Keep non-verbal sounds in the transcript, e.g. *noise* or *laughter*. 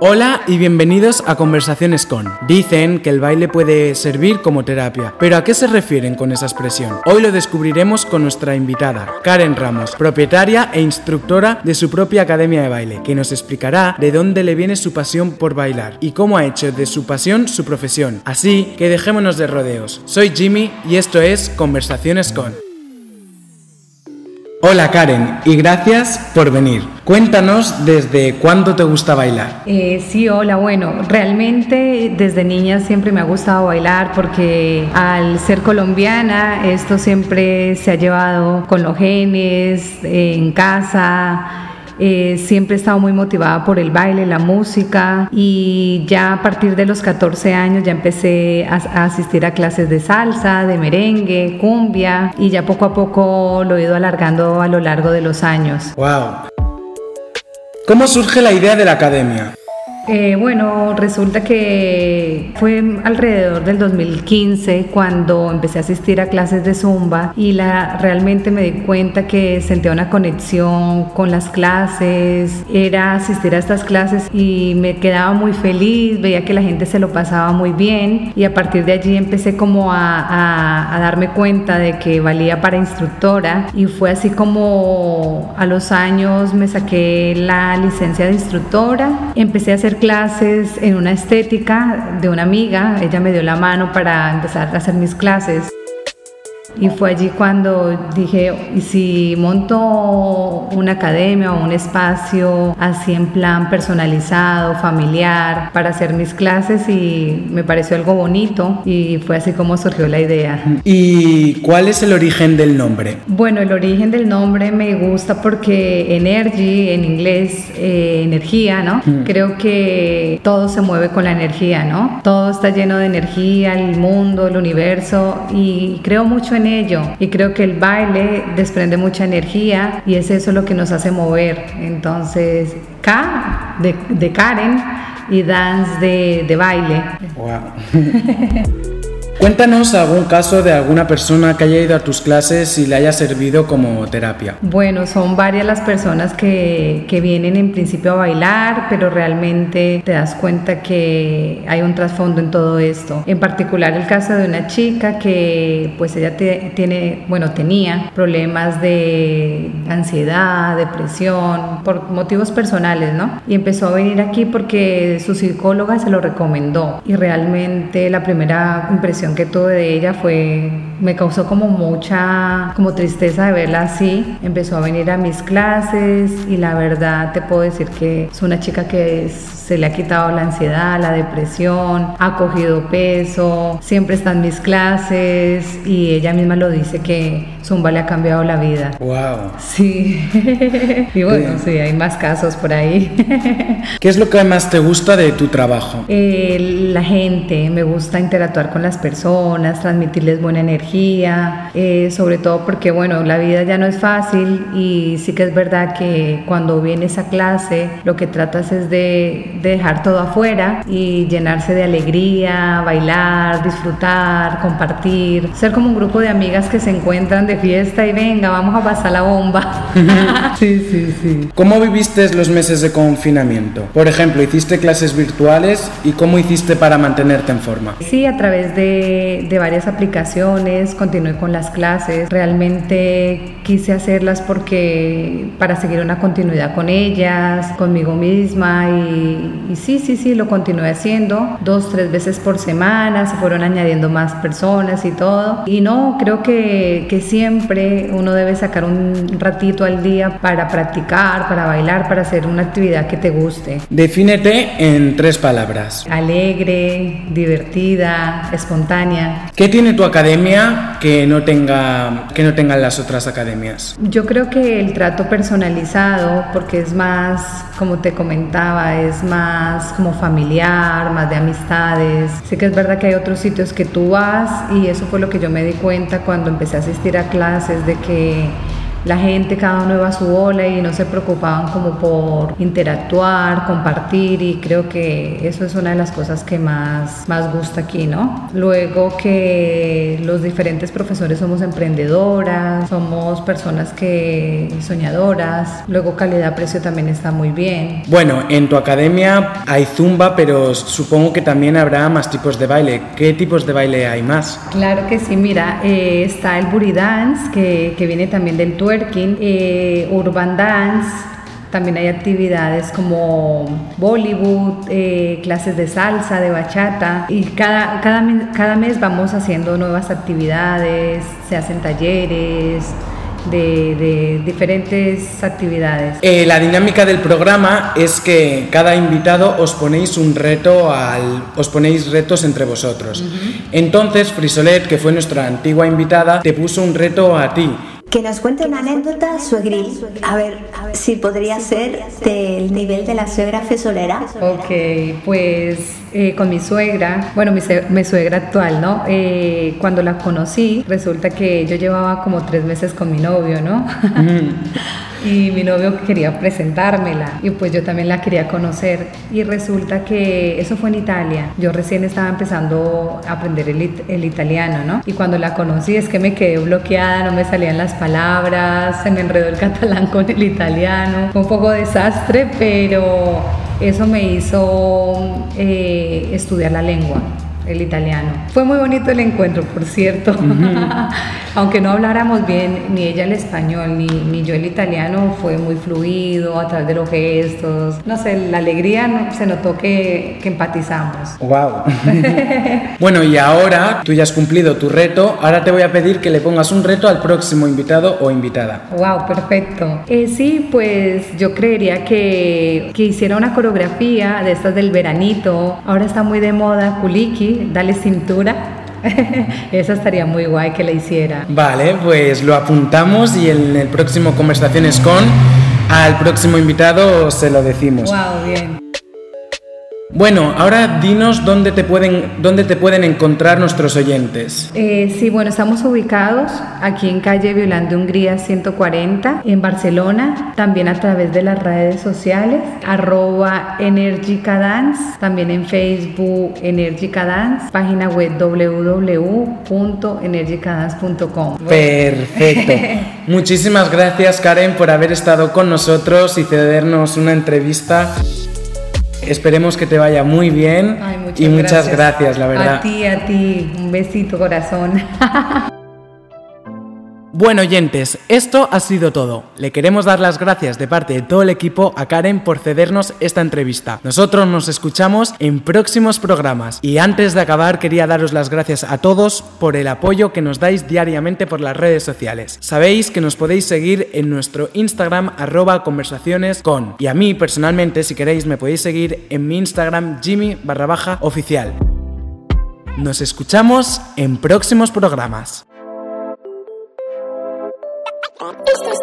Hola y bienvenidos a Conversaciones con. Dicen que el baile puede servir como terapia, pero ¿a qué se refieren con esa expresión? Hoy lo descubriremos con nuestra invitada, Karen Ramos, propietaria e instructora de su propia academia de baile, que nos explicará de dónde le viene su pasión por bailar y cómo ha hecho de su pasión su profesión. Así que dejémonos de rodeos. Soy Jimmy y esto es Conversaciones con. Hola Karen y gracias por venir. Cuéntanos desde cuándo te gusta bailar. Eh, sí, hola, bueno, realmente desde niña siempre me ha gustado bailar porque al ser colombiana esto siempre se ha llevado con los genes, en casa eh, siempre he estado muy motivada por el baile, la música y ya a partir de los 14 años ya empecé a, asistir a clases de salsa, de merengue, cumbia y ya poco a poco lo he ido alargando a lo largo de los años. ¡Wow! ¿Cómo surge la idea de la academia? Eh, bueno, resulta que fue alrededor del 2015 cuando empecé a asistir a clases de zumba y la, realmente me di cuenta que sentía una conexión con las clases, era asistir a estas clases y me quedaba muy feliz, veía que la gente se lo pasaba muy bien y a partir de allí empecé como a, a darme cuenta de que valía para instructora y fue así como a los años me saqué la licencia de instructora, empecé a hacer clases en una estética de una amiga, ella me dio la mano para empezar a hacer mis clases. Y fue allí cuando dije, ¿y si monto una academia o un espacio así en plan personalizado, familiar, para hacer mis clases? Y me pareció algo bonito y fue así como surgió la idea. ¿Y cuál es el origen del nombre? Bueno, el origen del nombre me gusta porque energy en inglés, eh, energía, ¿no? Creo que todo se mueve con la energía, ¿no? Todo está lleno de energía, el mundo, el universo y creo mucho en ello y creo que el baile desprende mucha energía y es eso lo que nos hace mover. Entonces, K de, Karen y dance de, de baile. Wow. *laughs* Cuéntanos algún caso de alguna persona que haya ido a tus clases y le haya servido como terapia. Bueno, son varias las personas que, que vienen en principio a bailar, pero realmente te das cuenta que hay un trasfondo en todo esto. En particular el caso de una chica que pues ella tiene, bueno, tenía problemas de ansiedad, depresión, por motivos personales, ¿no? Y empezó a venir aquí porque su psicóloga se lo recomendó y realmente la primera impresión que tuve de ella fue, me causó como mucha, como tristeza de verla así. Empezó a venir a mis clases y la verdad te puedo decir que es una chica que se le ha quitado la ansiedad, la depresión, ha cogido peso, siempre está en mis clases y ella misma lo dice que Zumba le ha cambiado la vida. Wow. Sí. *laughs* y bueno, sí, hay más casos por ahí. *laughs* ¿Qué es lo que más te gusta de tu trabajo? Eh, la gente, me gusta interactuar con las personas, transmitirles buena energía, eh, sobre todo porque bueno, la vida ya no es fácil y sí que es verdad que cuando vienes a clase lo que tratas es de dejar todo afuera y llenarse de alegría, bailar, disfrutar, compartir, ser como un grupo de amigas que se encuentran de fiesta y venga, vamos a pasar la bomba. *laughs* *laughs* sí, sí, sí. ¿Cómo viviste los meses de confinamiento? Por ejemplo, ¿hiciste clases virtuales y cómo hiciste para mantenerte en forma? Sí, a través de, de varias aplicaciones, continué con las clases, realmente quise hacerlas porque para seguir una continuidad con ellas, conmigo misma y y, sí, sí, sí, lo continué haciendo dos, tres veces por semana, se fueron añadiendo más personas y todo. Y no, creo que, que siempre uno debe sacar un ratito al día para practicar, para bailar, para hacer una actividad que te guste. Defínete en tres palabras. Alegre, divertida, espontánea. ¿Qué tiene tu academia que no tenga que no tengan las otras academias? Yo creo que el trato personalizado, porque es más, como te comentaba, es más como familiar, más de amistades. Sé que es verdad que hay otros sitios que tú vas y eso fue lo que yo me di cuenta cuando empecé a asistir a clases de que la gente cada uno iba a su bola y no se preocupaban como por interactuar, compartir y creo que eso es una de las cosas que más, más gusta aquí, ¿no? Luego que los diferentes profesores somos emprendedoras, somos personas que soñadoras, luego calidad-precio también está muy bien. Bueno, en tu academia hay zumba, pero supongo que también habrá más tipos de baile. ¿Qué tipos de baile hay más? Claro que sí, mira, eh, está el booty dance, que, que, viene también del twerking, eh, urban dance, también hay actividades como Bollywood, eh, clases de salsa, de bachata y cada, cada, cada mes vamos haciendo nuevas actividades, se hacen talleres, de, diferentes actividades. Eh, la dinámica del programa es que cada invitado os ponéis un reto al, os ponéis retos entre vosotros. Entonces Frisolet, que fue nuestra antigua invitada, te puso un reto a ti que nos cuente una anécdota suegril. A ver, si podría ser del nivel de la suegra fesolera. Ok, pues eh, con mi suegra, bueno, mi, suegra actual, ¿no? Eh, cuando la conocí, resulta que yo llevaba como tres meses con mi novio, ¿no? *laughs* y mi novio quería presentármela y pues yo también la quería conocer y resulta que eso fue en Italia. Yo recién estaba empezando a aprender el, italiano, ¿no? Y cuando la conocí es que me quedé bloqueada, no me salían las palabras, se me enredó el *laughs* catalán con el italiano, fue un poco desastre, pero eso me hizo eh, estudiar la lengua el italiano. Fue muy bonito el encuentro, por cierto. *laughs* Aunque no habláramos bien ni ella el español ni, ni, yo el italiano, fue muy fluido a través de los gestos. No sé, la alegría se notó que, que empatizamos. ¡Wow! *laughs* bueno, y ahora tú ya has cumplido tu reto. Ahora te voy a pedir que le pongas un reto al próximo invitado o invitada. ¡Wow! Perfecto. Eh, sí, pues yo creería que, que hiciera una coreografía de estas del veranito. Ahora está muy de moda Kuliki dale cintura. *laughs* Esa estaría muy guay que la hiciera. Vale, pues lo apuntamos y en el próximo Conversaciones con al próximo invitado se lo decimos. Wow, bien. Bueno, ahora dinos dónde te pueden, dónde te pueden encontrar nuestros oyentes. Eh, sí, bueno, estamos ubicados aquí en calle Violante Hungría 140, en Barcelona, también a través de las redes sociales, arroba Dance, también en Facebook Dance, página web www.energicadance.com. Perfecto. *laughs* Muchísimas gracias Karen por haber estado con nosotros y cedernos una entrevista. Esperemos que te vaya muy bien y muchas gracias, la verdad. A ti, a ti, un besito corazón. *laughs* Bueno, oyentes, esto ha sido todo. Le queremos dar las gracias de parte de todo el equipo a Karen por cedernos esta entrevista. Nosotros nos escuchamos en próximos programas. Y antes de acabar, quería daros las gracias a todos por el apoyo que nos dais diariamente por las redes sociales. Sabéis que nos podéis seguir en nuestro Instagram arroba conversaciones con. Y a mí personalmente, si queréis, me podéis seguir en mi Instagram Jimmy barra. Nos escuchamos en próximos programas. Esto está